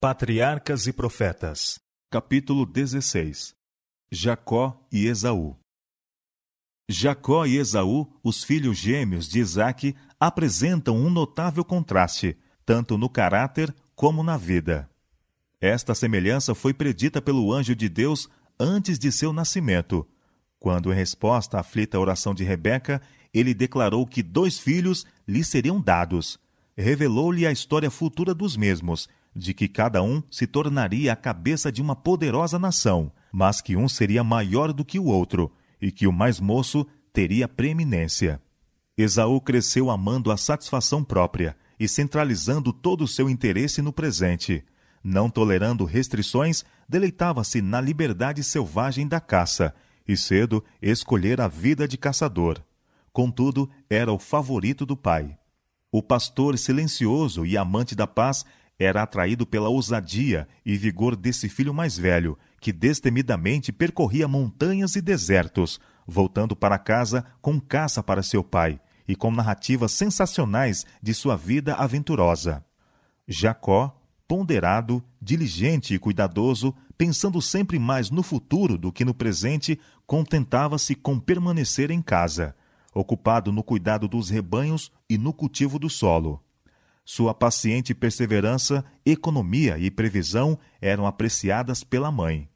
Patriarcas e Profetas, capítulo 16 Jacó e Esaú Jacó e Esaú, os filhos gêmeos de Isaque, apresentam um notável contraste, tanto no caráter como na vida. Esta semelhança foi predita pelo anjo de Deus antes de seu nascimento, quando, em resposta à aflita oração de Rebeca, ele declarou que dois filhos lhe seriam dados. Revelou-lhe a história futura dos mesmos de que cada um se tornaria a cabeça de uma poderosa nação, mas que um seria maior do que o outro, e que o mais moço teria preeminência. Esaú cresceu amando a satisfação própria e centralizando todo o seu interesse no presente. Não tolerando restrições, deleitava-se na liberdade selvagem da caça, e cedo escolher a vida de caçador. Contudo, era o favorito do pai. O pastor silencioso e amante da paz era atraído pela ousadia e vigor desse filho mais velho, que destemidamente percorria montanhas e desertos, voltando para casa com caça para seu pai e com narrativas sensacionais de sua vida aventurosa. Jacó, ponderado, diligente e cuidadoso, pensando sempre mais no futuro do que no presente, contentava-se com permanecer em casa, ocupado no cuidado dos rebanhos e no cultivo do solo. Sua paciente perseverança, economia e previsão eram apreciadas pela mãe.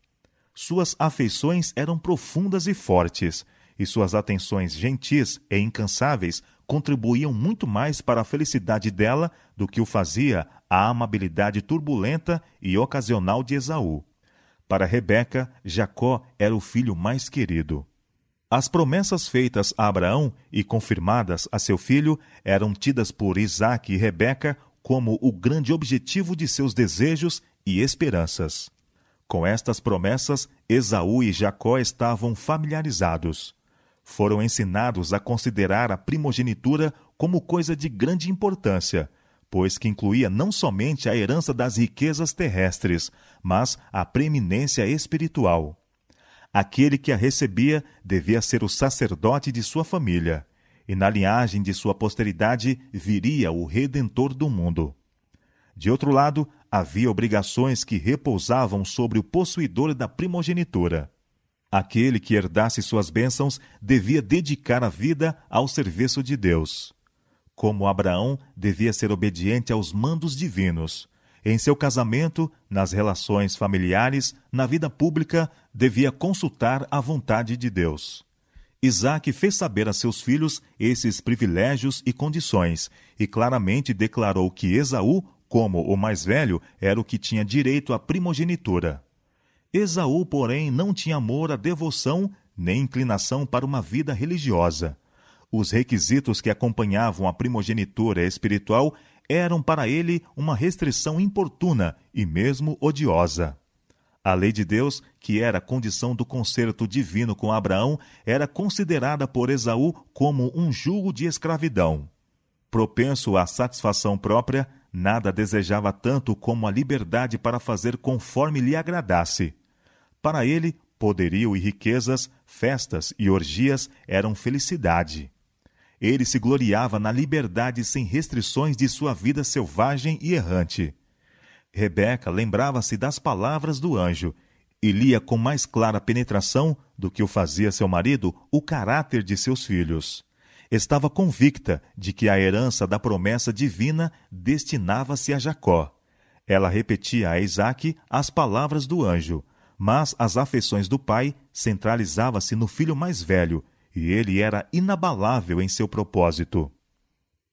Suas afeições eram profundas e fortes, e suas atenções gentis e incansáveis contribuíam muito mais para a felicidade dela do que o fazia a amabilidade turbulenta e ocasional de Esaú. Para Rebeca, Jacó era o filho mais querido. As promessas feitas a Abraão e confirmadas a seu filho eram tidas por Isaac e Rebeca como o grande objetivo de seus desejos e esperanças. Com estas promessas, Esaú e Jacó estavam familiarizados. Foram ensinados a considerar a primogenitura como coisa de grande importância, pois que incluía não somente a herança das riquezas terrestres, mas a preeminência espiritual. Aquele que a recebia devia ser o sacerdote de sua família, e na linhagem de sua posteridade viria o redentor do mundo. De outro lado, havia obrigações que repousavam sobre o possuidor da primogenitura. Aquele que herdasse suas bênçãos devia dedicar a vida ao serviço de Deus. Como Abraão devia ser obediente aos mandos divinos, em seu casamento, nas relações familiares, na vida pública, devia consultar a vontade de Deus. Isaac fez saber a seus filhos esses privilégios e condições, e claramente declarou que Esaú, como o mais velho, era o que tinha direito à primogenitura. Esaú, porém, não tinha amor à devoção nem inclinação para uma vida religiosa. Os requisitos que acompanhavam a primogenitura espiritual eram para ele uma restrição importuna e mesmo odiosa. A lei de Deus, que era condição do concerto divino com Abraão, era considerada por Esaú como um jugo de escravidão. Propenso à satisfação própria, nada desejava tanto como a liberdade para fazer conforme lhe agradasse. Para ele, poderio e riquezas, festas e orgias eram felicidade. Ele se gloriava na liberdade sem restrições de sua vida selvagem e errante. Rebeca lembrava-se das palavras do anjo e lia com mais clara penetração do que o fazia seu marido o caráter de seus filhos. Estava convicta de que a herança da promessa divina destinava-se a Jacó. Ela repetia a Isaque as palavras do anjo, mas as afeições do pai centralizava-se no filho mais velho, e ele era inabalável em seu propósito.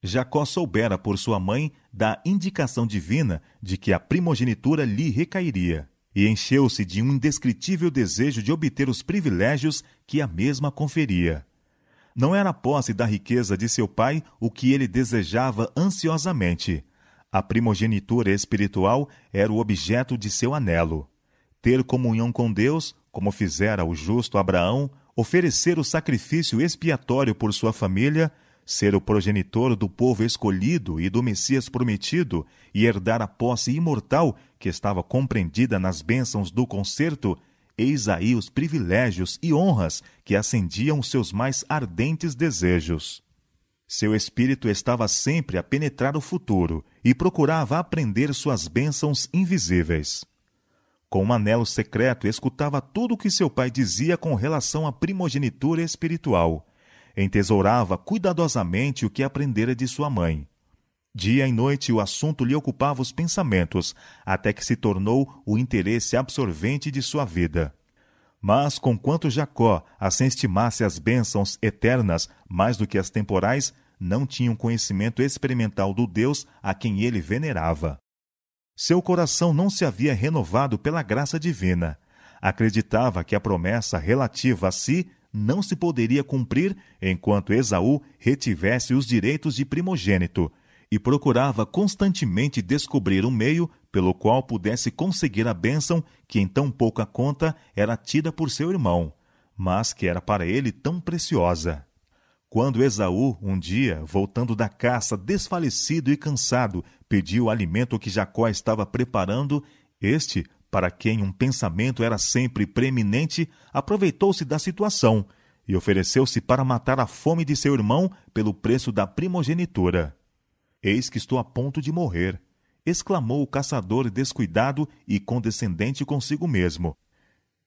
Jacó soubera por sua mãe da indicação divina de que a primogenitura lhe recairia, e encheu-se de um indescritível desejo de obter os privilégios que a mesma conferia. Não era a posse da riqueza de seu pai o que ele desejava ansiosamente. A primogenitura espiritual era o objeto de seu anelo. Ter comunhão com Deus, como fizera o justo Abraão, oferecer o sacrifício expiatório por sua família, ser o progenitor do povo escolhido e do Messias prometido e herdar a posse imortal que estava compreendida nas bênçãos do concerto, eis aí os privilégios e honras que acendiam seus mais ardentes desejos. Seu espírito estava sempre a penetrar o futuro e procurava aprender suas bênçãos invisíveis. Com um anelo secreto, escutava tudo o que seu pai dizia com relação à primogenitura espiritual. Entesourava cuidadosamente o que aprendera de sua mãe. Dia e noite o assunto lhe ocupava os pensamentos, até que se tornou o interesse absorvente de sua vida. Mas, conquanto Jacó assim estimasse as bênçãos eternas mais do que as temporais, não tinha um conhecimento experimental do Deus a quem ele venerava. Seu coração não se havia renovado pela graça divina. Acreditava que a promessa relativa a si não se poderia cumprir enquanto Esaú retivesse os direitos de primogênito, e procurava constantemente descobrir um meio pelo qual pudesse conseguir a bênção que em tão pouca conta era tida por seu irmão, mas que era para ele tão preciosa. Quando Esaú, um dia, voltando da caça, desfalecido e cansado, pediu o alimento que Jacó estava preparando, este, para quem um pensamento era sempre preeminente, aproveitou-se da situação e ofereceu-se para matar a fome de seu irmão pelo preço da primogenitura. Eis que estou a ponto de morrer, exclamou o caçador descuidado e condescendente consigo mesmo.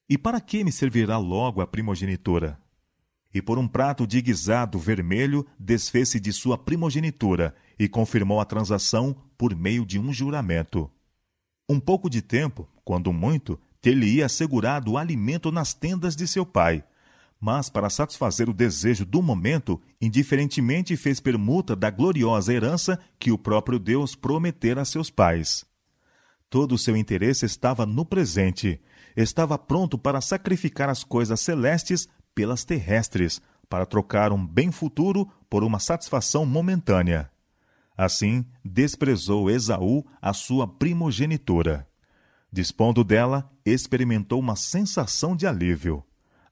E para que me servirá logo a primogenitura? E por um prato de guisado vermelho desfez-se de sua primogenitura e confirmou a transação por meio de um juramento. Um pouco de tempo, quando muito, ter-lhe-ia assegurado o alimento nas tendas de seu pai, mas para satisfazer o desejo do momento, indiferentemente fez permuta da gloriosa herança que o próprio Deus prometera a seus pais. Todo o seu interesse estava no presente, estava pronto para sacrificar as coisas celestes pelas terrestres, para trocar um bem futuro por uma satisfação momentânea. Assim, desprezou Esaú a sua primogenitura. Dispondo dela, experimentou uma sensação de alívio.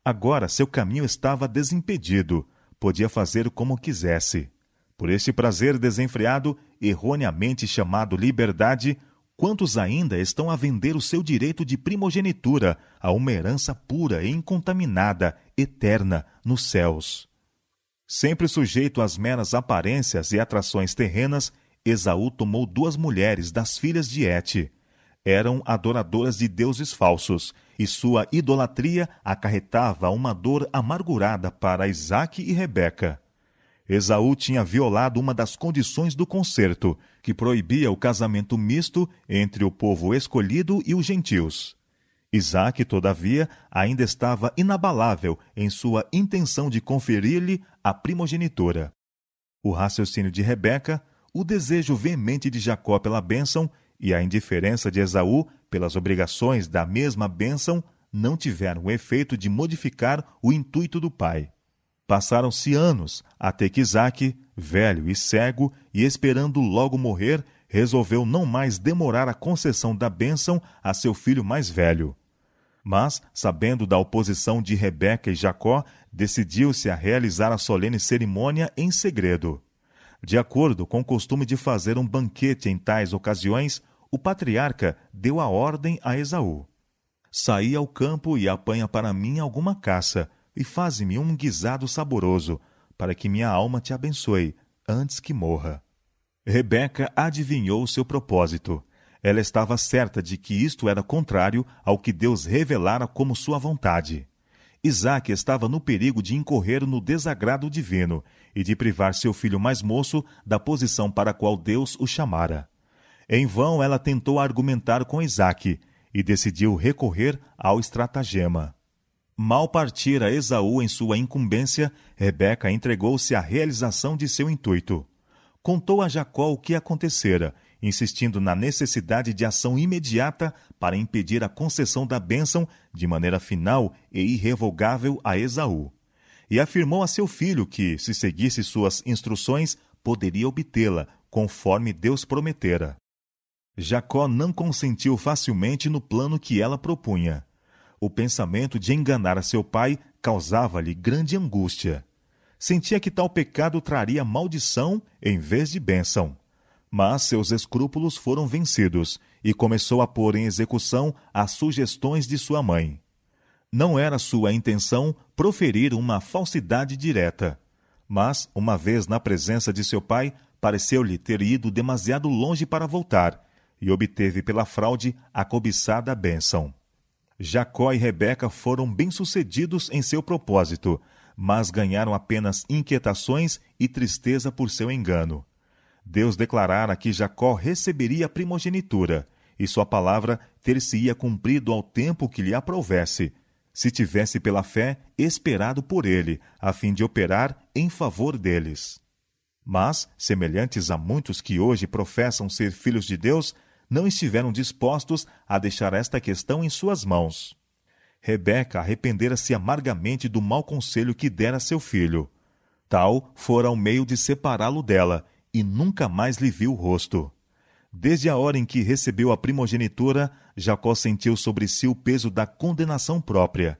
Agora seu caminho estava desimpedido, podia fazer como quisesse. Por este prazer desenfreado, erroneamente chamado liberdade, quantos ainda estão a vender o seu direito de primogenitura a uma herança pura e incontaminada, eterna, nos céus? Sempre sujeito às meras aparências e atrações terrenas, Esaú tomou duas mulheres das filhas de Et, eram adoradoras de deuses falsos, e sua idolatria acarretava uma dor amargurada para Isaac e Rebeca. Esaú tinha violado uma das condições do concerto, que proibia o casamento misto entre o povo escolhido e os gentios. Isaac, todavia, ainda estava inabalável em sua intenção de conferir-lhe a primogenitura. O raciocínio de Rebeca, o desejo veemente de Jacó pela bênção e a indiferença de Esaú pelas obrigações da mesma bênção não tiveram o efeito de modificar o intuito do pai. Passaram-se anos até que Isaac, velho e cego, e esperando logo morrer, resolveu não mais demorar a concessão da bênção a seu filho mais velho. Mas, sabendo da oposição de Rebeca e Jacó, decidiu-se a realizar a solene cerimônia em segredo. De acordo com o costume de fazer um banquete em tais ocasiões, o patriarca deu a ordem a Esaú: Saí ao campo e apanha para mim alguma caça, e faze-me um guisado saboroso, para que minha alma te abençoe, antes que morra. Rebeca adivinhou seu propósito. Ela estava certa de que isto era contrário ao que Deus revelara como sua vontade. Isaac estava no perigo de incorrer no desagrado divino e de privar seu filho mais moço da posição para a qual Deus o chamara. Em vão ela tentou argumentar com Isaac e decidiu recorrer ao estratagema. Mal partira Esaú em sua incumbência, Rebeca entregou-se à realização de seu intuito. Contou a Jacó o que acontecera, insistindo na necessidade de ação imediata para impedir a concessão da bênção de maneira final e irrevogável a Esaú. E afirmou a seu filho que, se seguisse suas instruções, poderia obtê-la, conforme Deus prometera. Jacó não consentiu facilmente no plano que ela propunha. O pensamento de enganar a seu pai causava-lhe grande angústia. Sentia que tal pecado traria maldição em vez de bênção. Mas seus escrúpulos foram vencidos e começou a pôr em execução as sugestões de sua mãe. Não era sua intenção proferir uma falsidade direta, Mas, uma vez na presença de seu pai, pareceu-lhe ter ido demasiado longe para voltar, e obteve pela fraude a cobiçada bênção. Jacó e Rebeca foram bem-sucedidos em seu propósito, mas ganharam apenas inquietações e tristeza por seu engano. Deus declarara que Jacó receberia a primogenitura, e sua palavra ter-se-ia cumprido ao tempo que lhe aprovesse, se tivesse pela fé esperado por ele, a fim de operar em favor deles. Mas, semelhantes a muitos que hoje professam ser filhos de Deus, não estiveram dispostos a deixar esta questão em suas mãos. Rebeca arrependera-se amargamente do mau conselho que dera a seu filho. Tal fora o meio de separá-lo dela, e nunca mais lhe viu o rosto. Desde a hora em que recebeu a primogenitura, Jacó sentiu sobre si o peso da condenação própria.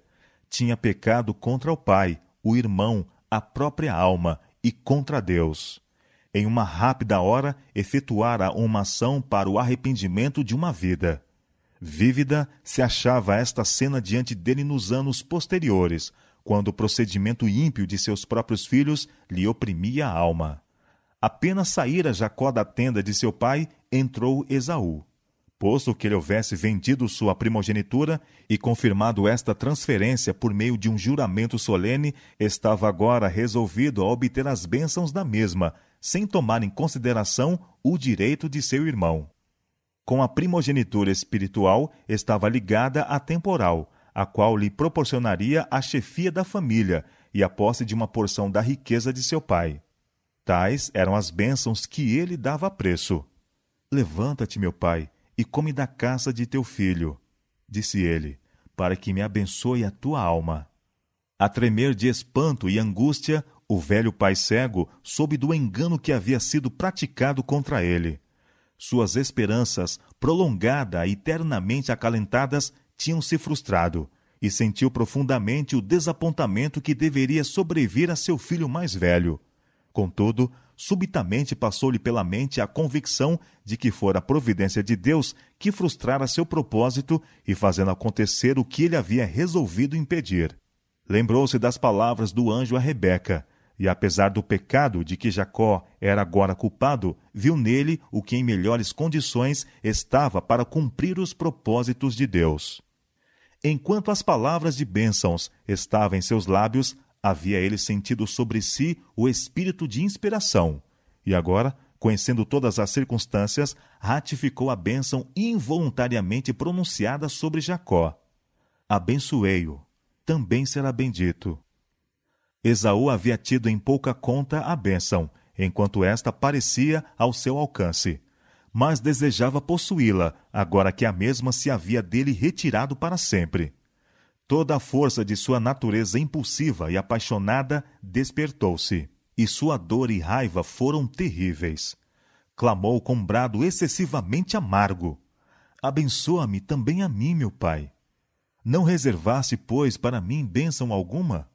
Tinha pecado contra o pai, o irmão, a própria alma e contra Deus. Em uma rápida hora, efetuara uma ação para o arrependimento de uma vida. Vívida se achava esta cena diante dele nos anos posteriores, quando o procedimento ímpio de seus próprios filhos lhe oprimia a alma. Apenas saíra Jacó da tenda de seu pai, entrou Esaú. Posto que ele houvesse vendido sua primogenitura e confirmado esta transferência por meio de um juramento solene, estava agora resolvido a obter as bênçãos da mesma, sem tomar em consideração o direito de seu irmão. Com a primogenitura espiritual estava ligada a temporal, a qual lhe proporcionaria a chefia da família e a posse de uma porção da riqueza de seu pai. Tais eram as bênçãos que ele dava a preço. Levanta-te, meu pai, e come da caça de teu filho, disse ele, para que me abençoe a tua alma. A tremer de espanto e angústia, o velho pai cego soube do engano que havia sido praticado contra ele. Suas esperanças, prolongada e eternamente acalentadas, tinham se frustrado, e sentiu profundamente o desapontamento que deveria sobrevir a seu filho mais velho. Contudo, subitamente passou-lhe pela mente a convicção de que fora a providência de Deus que frustrara seu propósito e fazendo acontecer o que ele havia resolvido impedir. Lembrou-se das palavras do anjo a Rebeca, e apesar do pecado de que Jacó era agora culpado, viu nele o que em melhores condições estava para cumprir os propósitos de Deus. Enquanto as palavras de bênçãos estavam em seus lábios, havia ele sentido sobre si o espírito de inspiração, e agora, conhecendo todas as circunstâncias, ratificou a bênção involuntariamente pronunciada sobre Jacó. Abençoei-o, também será bendito. Esaú havia tido em pouca conta a bênção, enquanto esta parecia ao seu alcance, mas desejava possuí-la, agora que a mesma se havia dele retirado para sempre. Toda a força de sua natureza impulsiva e apaixonada despertou-se, e sua dor e raiva foram terríveis. Clamou com um brado excessivamente amargo: Abençoa-me também a mim, meu pai. Não reservaste, pois, para mim bênção alguma?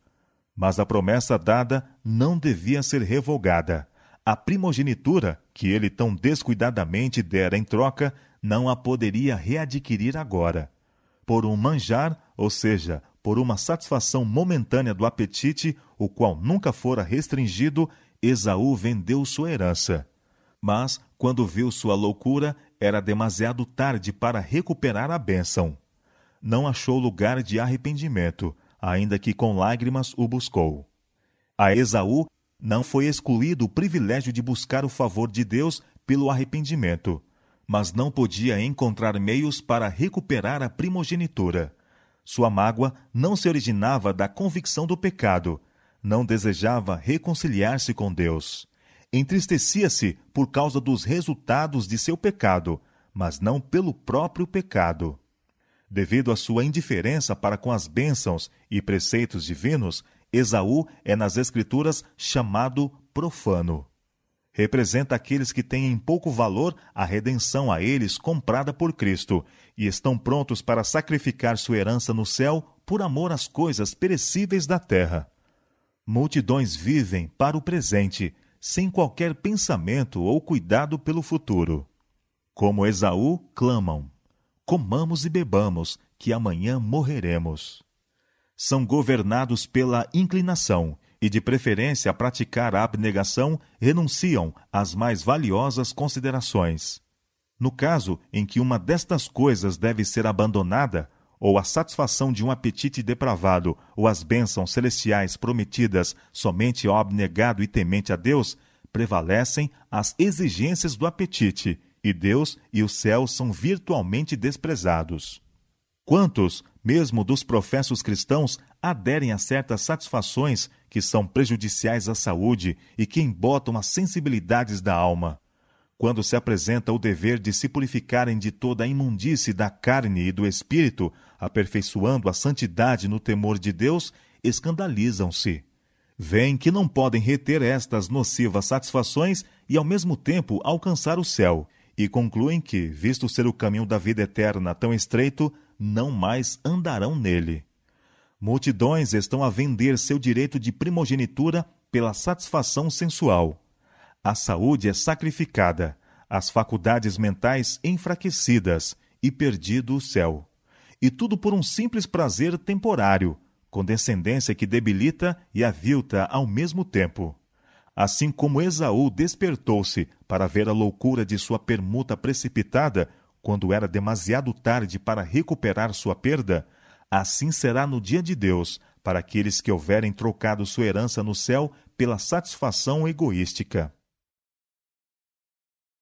Mas a promessa dada não devia ser revogada. A primogenitura, que ele tão descuidadamente dera em troca, não a poderia readquirir agora por um manjar, ou seja, por uma satisfação momentânea do apetite, o qual nunca fora restringido, Esaú vendeu sua herança. Mas, quando viu sua loucura, era demasiado tarde para recuperar a bênção. Não achou lugar de arrependimento, ainda que com lágrimas o buscou. A Esaú não foi excluído o privilégio de buscar o favor de Deus pelo arrependimento mas não podia encontrar meios para recuperar a primogenitura. Sua mágoa não se originava da convicção do pecado, não desejava reconciliar-se com Deus. Entristecia-se por causa dos resultados de seu pecado, mas não pelo próprio pecado. Devido à sua indiferença para com as bênçãos e preceitos divinos, Esaú é nas Escrituras chamado profano representa aqueles que têm em pouco valor a redenção a eles comprada por Cristo e estão prontos para sacrificar sua herança no céu por amor às coisas perecíveis da terra. Multidões vivem para o presente, sem qualquer pensamento ou cuidado pelo futuro. Como Esaú, clamam: Comamos e bebamos, que amanhã morreremos. São governados pela inclinação e de preferência a praticar a abnegação, renunciam às mais valiosas considerações. No caso em que uma destas coisas deve ser abandonada, ou a satisfação de um apetite depravado, ou as bênçãos celestiais prometidas somente ao abnegado e temente a Deus, prevalecem as exigências do apetite, e Deus e o céu são virtualmente desprezados. Quantos, mesmo dos professos cristãos, aderem a certas satisfações que são prejudiciais à saúde e que embotam as sensibilidades da alma? Quando se apresenta o dever de se purificarem de toda a imundície da carne e do espírito, aperfeiçoando a santidade no temor de Deus, escandalizam-se. Vêem que não podem reter estas nocivas satisfações e, ao mesmo tempo, alcançar o céu, e concluem que, visto ser o caminho da vida eterna tão estreito, não mais andarão nele. Multidões estão a vender seu direito de primogenitura pela satisfação sensual. A saúde é sacrificada, as faculdades mentais enfraquecidas e perdido o céu. E tudo por um simples prazer temporário, com descendência que debilita e avilta ao mesmo tempo. Assim como Esaú despertou-se para ver a loucura de sua permuta precipitada, quando era demasiado tarde para recuperar sua perda, assim será no dia de Deus para aqueles que houverem trocado sua herança no céu pela satisfação egoística.